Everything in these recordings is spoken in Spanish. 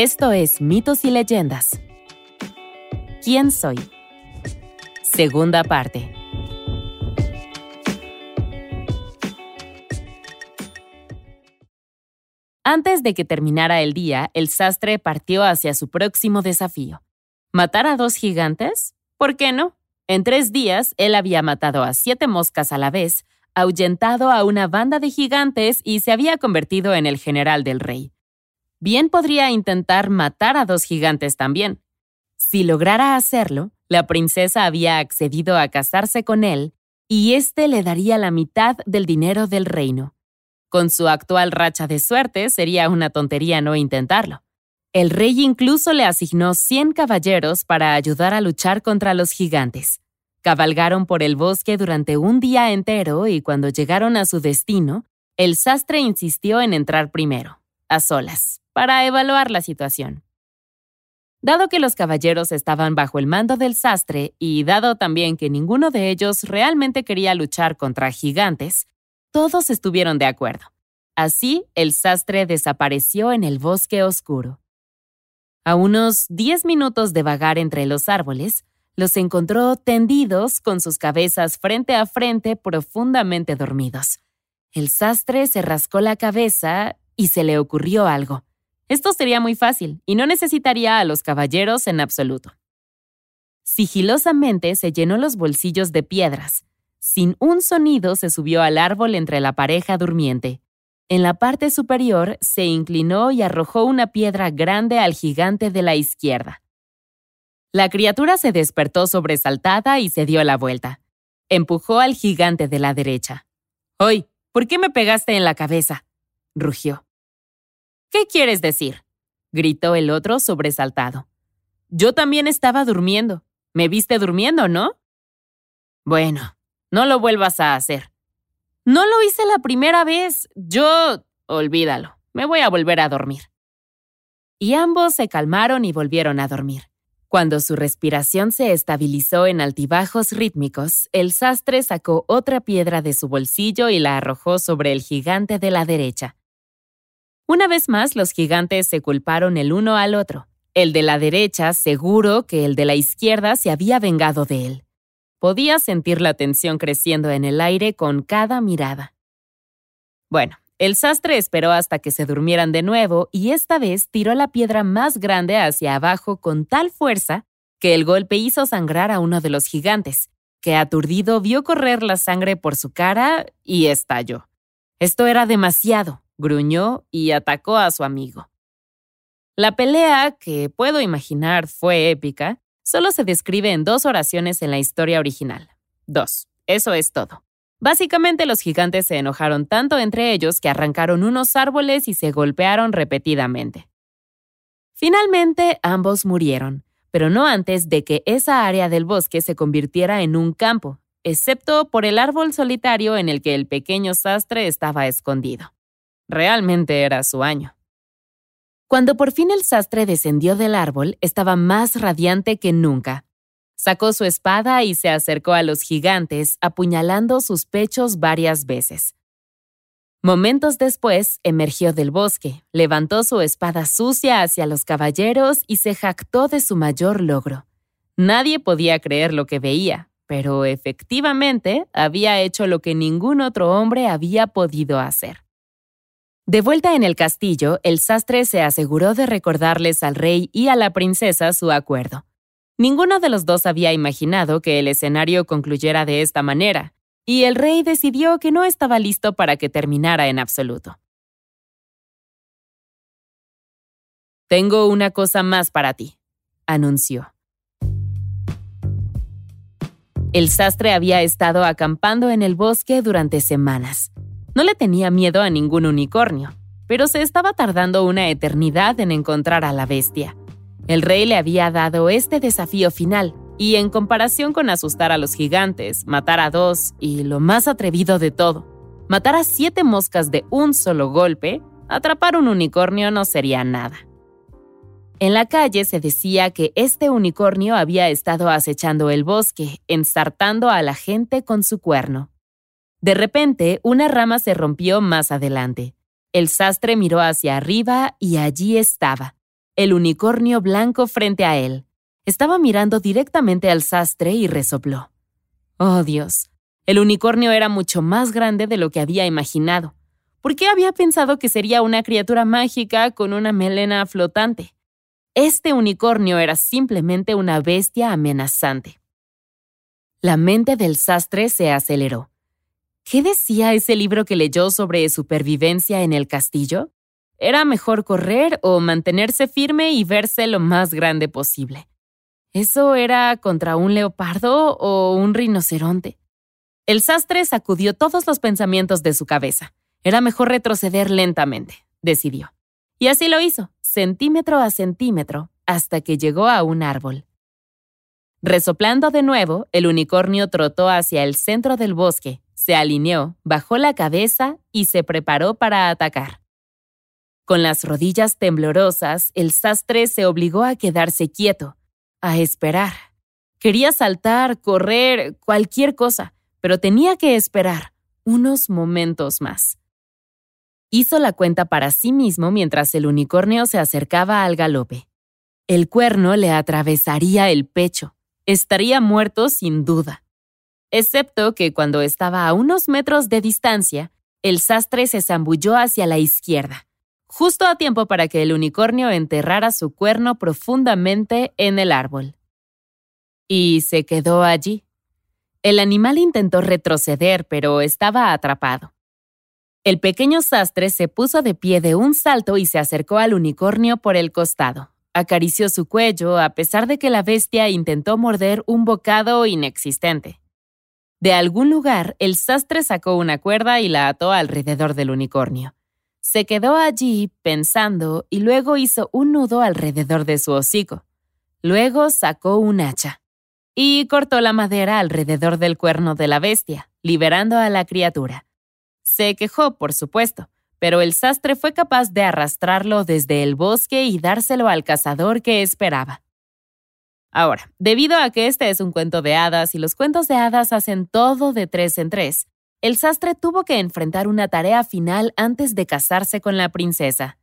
Esto es Mitos y Leyendas. ¿Quién soy? Segunda parte. Antes de que terminara el día, el sastre partió hacia su próximo desafío. ¿Matar a dos gigantes? ¿Por qué no? En tres días, él había matado a siete moscas a la vez, ahuyentado a una banda de gigantes y se había convertido en el general del rey. Bien podría intentar matar a dos gigantes también. Si lograra hacerlo, la princesa había accedido a casarse con él y éste le daría la mitad del dinero del reino. Con su actual racha de suerte, sería una tontería no intentarlo. El rey incluso le asignó 100 caballeros para ayudar a luchar contra los gigantes. Cabalgaron por el bosque durante un día entero y cuando llegaron a su destino, el sastre insistió en entrar primero, a solas, para evaluar la situación. Dado que los caballeros estaban bajo el mando del sastre y dado también que ninguno de ellos realmente quería luchar contra gigantes, todos estuvieron de acuerdo. Así, el sastre desapareció en el bosque oscuro. A unos diez minutos de vagar entre los árboles, los encontró tendidos con sus cabezas frente a frente profundamente dormidos. El sastre se rascó la cabeza y se le ocurrió algo. Esto sería muy fácil y no necesitaría a los caballeros en absoluto. Sigilosamente se llenó los bolsillos de piedras. Sin un sonido se subió al árbol entre la pareja durmiente. En la parte superior se inclinó y arrojó una piedra grande al gigante de la izquierda. La criatura se despertó sobresaltada y se dio la vuelta. Empujó al gigante de la derecha. ¡Hoy! ¿Por qué me pegaste en la cabeza? rugió. ¿Qué quieres decir? gritó el otro sobresaltado. Yo también estaba durmiendo. Me viste durmiendo, ¿no? Bueno, no lo vuelvas a hacer. No lo hice la primera vez. Yo... Olvídalo. Me voy a volver a dormir. Y ambos se calmaron y volvieron a dormir. Cuando su respiración se estabilizó en altibajos rítmicos, el sastre sacó otra piedra de su bolsillo y la arrojó sobre el gigante de la derecha. Una vez más, los gigantes se culparon el uno al otro. El de la derecha seguro que el de la izquierda se había vengado de él. Podía sentir la tensión creciendo en el aire con cada mirada. Bueno, el sastre esperó hasta que se durmieran de nuevo y esta vez tiró la piedra más grande hacia abajo con tal fuerza que el golpe hizo sangrar a uno de los gigantes, que aturdido vio correr la sangre por su cara y estalló. Esto era demasiado, gruñó y atacó a su amigo. La pelea, que puedo imaginar fue épica, solo se describe en dos oraciones en la historia original. Dos. Eso es todo. Básicamente los gigantes se enojaron tanto entre ellos que arrancaron unos árboles y se golpearon repetidamente. Finalmente ambos murieron, pero no antes de que esa área del bosque se convirtiera en un campo, excepto por el árbol solitario en el que el pequeño sastre estaba escondido. Realmente era su año. Cuando por fin el sastre descendió del árbol, estaba más radiante que nunca. Sacó su espada y se acercó a los gigantes, apuñalando sus pechos varias veces. Momentos después, emergió del bosque, levantó su espada sucia hacia los caballeros y se jactó de su mayor logro. Nadie podía creer lo que veía, pero efectivamente había hecho lo que ningún otro hombre había podido hacer. De vuelta en el castillo, el sastre se aseguró de recordarles al rey y a la princesa su acuerdo. Ninguno de los dos había imaginado que el escenario concluyera de esta manera, y el rey decidió que no estaba listo para que terminara en absoluto. Tengo una cosa más para ti, anunció. El sastre había estado acampando en el bosque durante semanas. No le tenía miedo a ningún unicornio, pero se estaba tardando una eternidad en encontrar a la bestia. El rey le había dado este desafío final, y en comparación con asustar a los gigantes, matar a dos y lo más atrevido de todo, matar a siete moscas de un solo golpe, atrapar un unicornio no sería nada. En la calle se decía que este unicornio había estado acechando el bosque, ensartando a la gente con su cuerno. De repente, una rama se rompió más adelante. El sastre miró hacia arriba y allí estaba. el unicornio blanco frente a él. Estaba mirando directamente al sastre y resopló. Oh Dios, el unicornio era mucho más grande de lo que había imaginado. ¿Por qué había pensado que sería una criatura mágica con una melena flotante? Este unicornio era simplemente una bestia amenazante. La mente del sastre se aceleró. ¿Qué decía ese libro que leyó sobre supervivencia en el castillo? Era mejor correr o mantenerse firme y verse lo más grande posible. ¿Eso era contra un leopardo o un rinoceronte? El sastre sacudió todos los pensamientos de su cabeza. Era mejor retroceder lentamente, decidió. Y así lo hizo, centímetro a centímetro, hasta que llegó a un árbol. Resoplando de nuevo, el unicornio trotó hacia el centro del bosque, se alineó, bajó la cabeza y se preparó para atacar. Con las rodillas temblorosas, el sastre se obligó a quedarse quieto, a esperar. Quería saltar, correr, cualquier cosa, pero tenía que esperar unos momentos más. Hizo la cuenta para sí mismo mientras el unicornio se acercaba al galope. El cuerno le atravesaría el pecho. Estaría muerto sin duda. Excepto que cuando estaba a unos metros de distancia, el sastre se zambulló hacia la izquierda, justo a tiempo para que el unicornio enterrara su cuerno profundamente en el árbol. Y se quedó allí. El animal intentó retroceder, pero estaba atrapado. El pequeño sastre se puso de pie de un salto y se acercó al unicornio por el costado. Acarició su cuello a pesar de que la bestia intentó morder un bocado inexistente. De algún lugar, el sastre sacó una cuerda y la ató alrededor del unicornio. Se quedó allí pensando y luego hizo un nudo alrededor de su hocico. Luego sacó un hacha y cortó la madera alrededor del cuerno de la bestia, liberando a la criatura. Se quejó, por supuesto, pero el sastre fue capaz de arrastrarlo desde el bosque y dárselo al cazador que esperaba. Ahora, debido a que este es un cuento de hadas y los cuentos de hadas hacen todo de tres en tres, el sastre tuvo que enfrentar una tarea final antes de casarse con la princesa.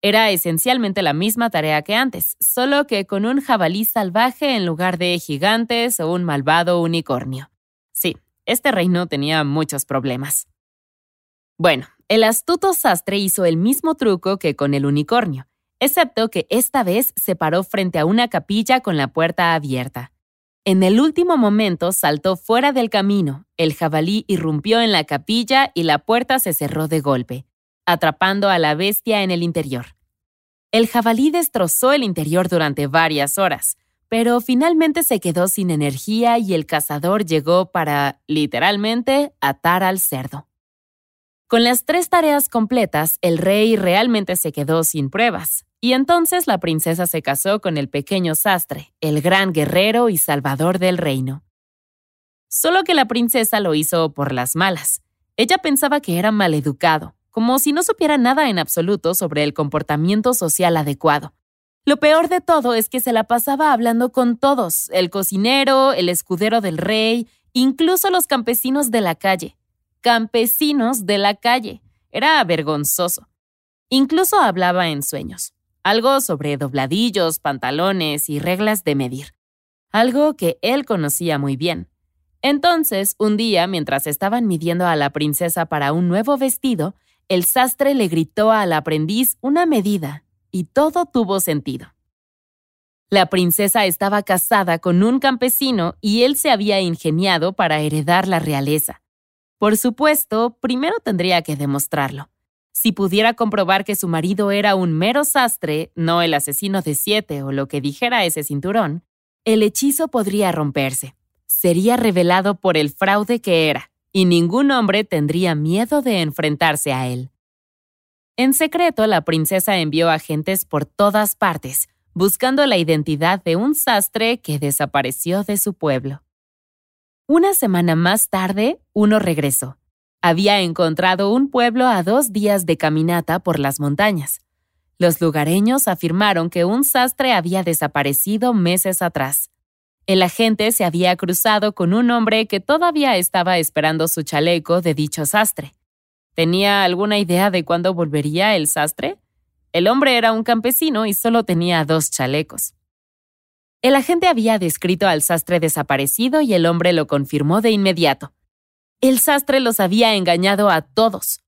Era esencialmente la misma tarea que antes, solo que con un jabalí salvaje en lugar de gigantes o un malvado unicornio. Sí, este reino tenía muchos problemas. Bueno, el astuto sastre hizo el mismo truco que con el unicornio excepto que esta vez se paró frente a una capilla con la puerta abierta. En el último momento saltó fuera del camino, el jabalí irrumpió en la capilla y la puerta se cerró de golpe, atrapando a la bestia en el interior. El jabalí destrozó el interior durante varias horas, pero finalmente se quedó sin energía y el cazador llegó para, literalmente, atar al cerdo. Con las tres tareas completas, el rey realmente se quedó sin pruebas, y entonces la princesa se casó con el pequeño sastre, el gran guerrero y salvador del reino. Solo que la princesa lo hizo por las malas. Ella pensaba que era maleducado, como si no supiera nada en absoluto sobre el comportamiento social adecuado. Lo peor de todo es que se la pasaba hablando con todos, el cocinero, el escudero del rey, incluso los campesinos de la calle campesinos de la calle. Era vergonzoso. Incluso hablaba en sueños. Algo sobre dobladillos, pantalones y reglas de medir. Algo que él conocía muy bien. Entonces, un día, mientras estaban midiendo a la princesa para un nuevo vestido, el sastre le gritó al aprendiz una medida, y todo tuvo sentido. La princesa estaba casada con un campesino y él se había ingeniado para heredar la realeza. Por supuesto, primero tendría que demostrarlo. Si pudiera comprobar que su marido era un mero sastre, no el asesino de siete o lo que dijera ese cinturón, el hechizo podría romperse. Sería revelado por el fraude que era, y ningún hombre tendría miedo de enfrentarse a él. En secreto, la princesa envió agentes por todas partes, buscando la identidad de un sastre que desapareció de su pueblo. Una semana más tarde, uno regresó. Había encontrado un pueblo a dos días de caminata por las montañas. Los lugareños afirmaron que un sastre había desaparecido meses atrás. El agente se había cruzado con un hombre que todavía estaba esperando su chaleco de dicho sastre. ¿Tenía alguna idea de cuándo volvería el sastre? El hombre era un campesino y solo tenía dos chalecos. El agente había descrito al sastre desaparecido y el hombre lo confirmó de inmediato. El sastre los había engañado a todos.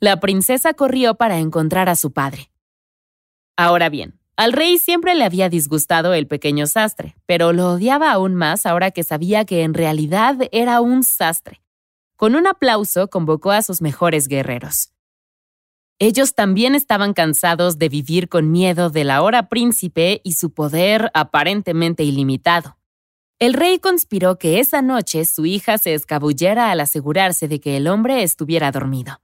La princesa corrió para encontrar a su padre. Ahora bien, al rey siempre le había disgustado el pequeño sastre, pero lo odiaba aún más ahora que sabía que en realidad era un sastre. Con un aplauso convocó a sus mejores guerreros. Ellos también estaban cansados de vivir con miedo del ahora príncipe y su poder aparentemente ilimitado. El rey conspiró que esa noche su hija se escabullera al asegurarse de que el hombre estuviera dormido.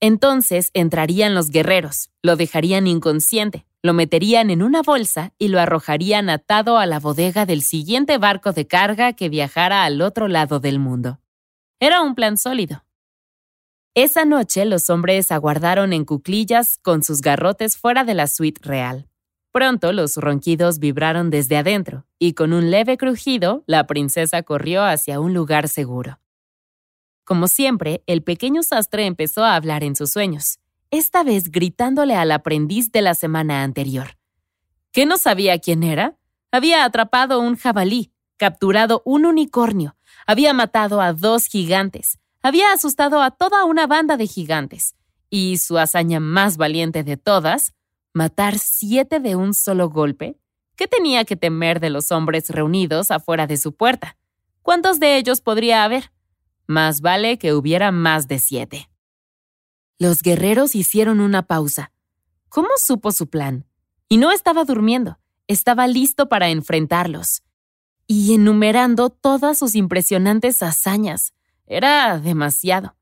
Entonces entrarían los guerreros, lo dejarían inconsciente, lo meterían en una bolsa y lo arrojarían atado a la bodega del siguiente barco de carga que viajara al otro lado del mundo. Era un plan sólido. Esa noche los hombres aguardaron en cuclillas con sus garrotes fuera de la suite real. Pronto los ronquidos vibraron desde adentro, y con un leve crujido, la princesa corrió hacia un lugar seguro. Como siempre, el pequeño sastre empezó a hablar en sus sueños, esta vez gritándole al aprendiz de la semana anterior. ¿Qué no sabía quién era? Había atrapado un jabalí, capturado un unicornio, había matado a dos gigantes, había asustado a toda una banda de gigantes, y su hazaña más valiente de todas, matar siete de un solo golpe, ¿qué tenía que temer de los hombres reunidos afuera de su puerta? ¿Cuántos de ellos podría haber? Más vale que hubiera más de siete. Los guerreros hicieron una pausa. ¿Cómo supo su plan? Y no estaba durmiendo, estaba listo para enfrentarlos. Y enumerando todas sus impresionantes hazañas. Era demasiado.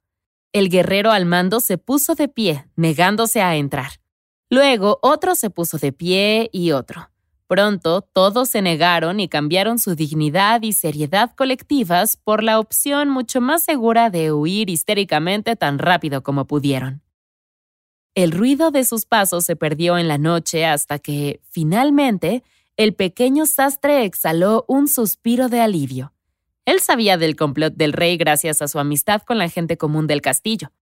El guerrero al mando se puso de pie, negándose a entrar. Luego otro se puso de pie y otro. Pronto todos se negaron y cambiaron su dignidad y seriedad colectivas por la opción mucho más segura de huir histéricamente tan rápido como pudieron. El ruido de sus pasos se perdió en la noche hasta que, finalmente, el pequeño sastre exhaló un suspiro de alivio. Él sabía del complot del rey gracias a su amistad con la gente común del castillo.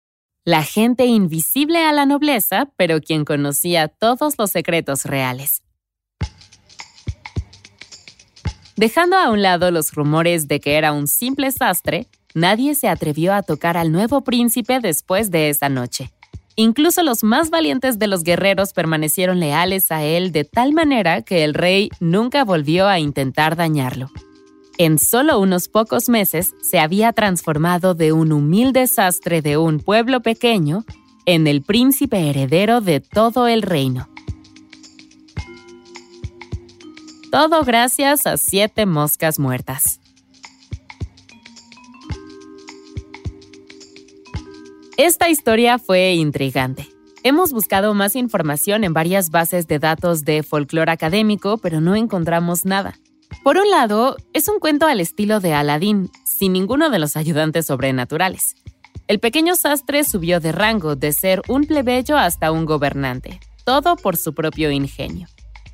La gente invisible a la nobleza, pero quien conocía todos los secretos reales. Dejando a un lado los rumores de que era un simple sastre, nadie se atrevió a tocar al nuevo príncipe después de esa noche. Incluso los más valientes de los guerreros permanecieron leales a él de tal manera que el rey nunca volvió a intentar dañarlo. En solo unos pocos meses se había transformado de un humilde sastre de un pueblo pequeño en el príncipe heredero de todo el reino. Todo gracias a siete moscas muertas. Esta historia fue intrigante. Hemos buscado más información en varias bases de datos de folclore académico, pero no encontramos nada. Por un lado, es un cuento al estilo de Aladín, sin ninguno de los ayudantes sobrenaturales. El pequeño sastre subió de rango de ser un plebeyo hasta un gobernante, todo por su propio ingenio.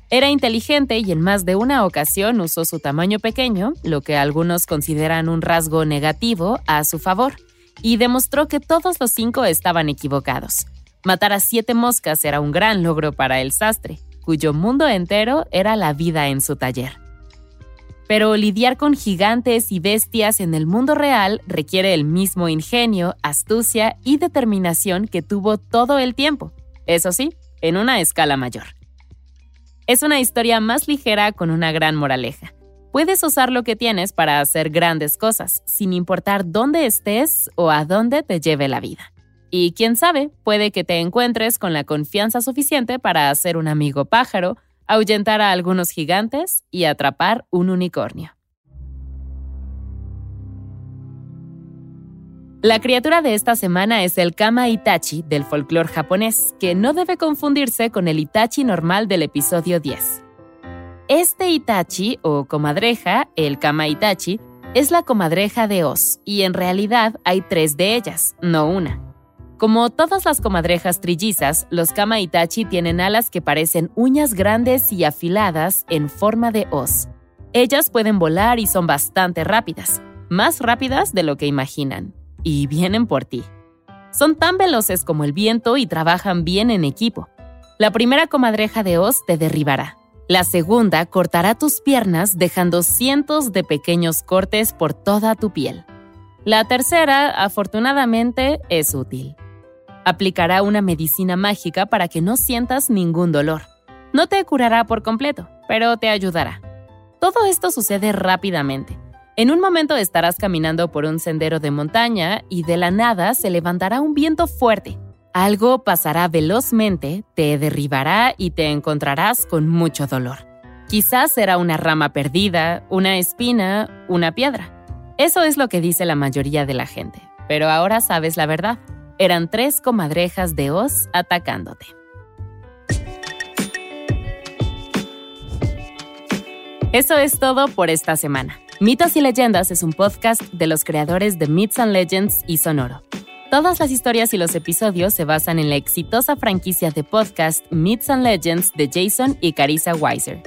Era inteligente y en más de una ocasión usó su tamaño pequeño, lo que algunos consideran un rasgo negativo, a su favor, y demostró que todos los cinco estaban equivocados. Matar a siete moscas era un gran logro para el sastre, cuyo mundo entero era la vida en su taller. Pero lidiar con gigantes y bestias en el mundo real requiere el mismo ingenio, astucia y determinación que tuvo todo el tiempo, eso sí, en una escala mayor. Es una historia más ligera con una gran moraleja. Puedes usar lo que tienes para hacer grandes cosas, sin importar dónde estés o a dónde te lleve la vida. Y quién sabe, puede que te encuentres con la confianza suficiente para hacer un amigo pájaro, ahuyentar a algunos gigantes y atrapar un unicornio. La criatura de esta semana es el Kama Itachi del folclore japonés, que no debe confundirse con el Itachi normal del episodio 10. Este Itachi, o comadreja, el Kama Itachi, es la comadreja de Oz, y en realidad hay tres de ellas, no una. Como todas las comadrejas trillizas, los Kama Itachi tienen alas que parecen uñas grandes y afiladas en forma de hoz. Ellas pueden volar y son bastante rápidas, más rápidas de lo que imaginan y vienen por ti. Son tan veloces como el viento y trabajan bien en equipo. La primera comadreja de Oz te derribará. La segunda cortará tus piernas dejando cientos de pequeños cortes por toda tu piel. La tercera, afortunadamente, es útil. Aplicará una medicina mágica para que no sientas ningún dolor. No te curará por completo, pero te ayudará. Todo esto sucede rápidamente. En un momento estarás caminando por un sendero de montaña y de la nada se levantará un viento fuerte. Algo pasará velozmente, te derribará y te encontrarás con mucho dolor. Quizás será una rama perdida, una espina, una piedra. Eso es lo que dice la mayoría de la gente. Pero ahora sabes la verdad. Eran tres comadrejas de Oz atacándote. Eso es todo por esta semana. Mitos y Leyendas es un podcast de los creadores de Myths and Legends y Sonoro. Todas las historias y los episodios se basan en la exitosa franquicia de podcast Myths and Legends de Jason y Carissa Weiser.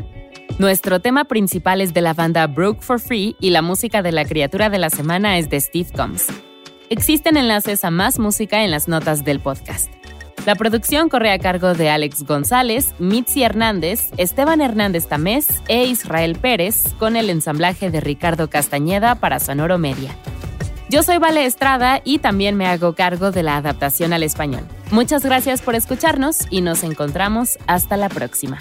Nuestro tema principal es de la banda Broke for Free y la música de la criatura de la semana es de Steve Combs. Existen enlaces a más música en las notas del podcast. La producción corre a cargo de Alex González, Mitzi Hernández, Esteban Hernández Tamés e Israel Pérez, con el ensamblaje de Ricardo Castañeda para Sonoro Media. Yo soy Vale Estrada y también me hago cargo de la adaptación al español. Muchas gracias por escucharnos y nos encontramos hasta la próxima.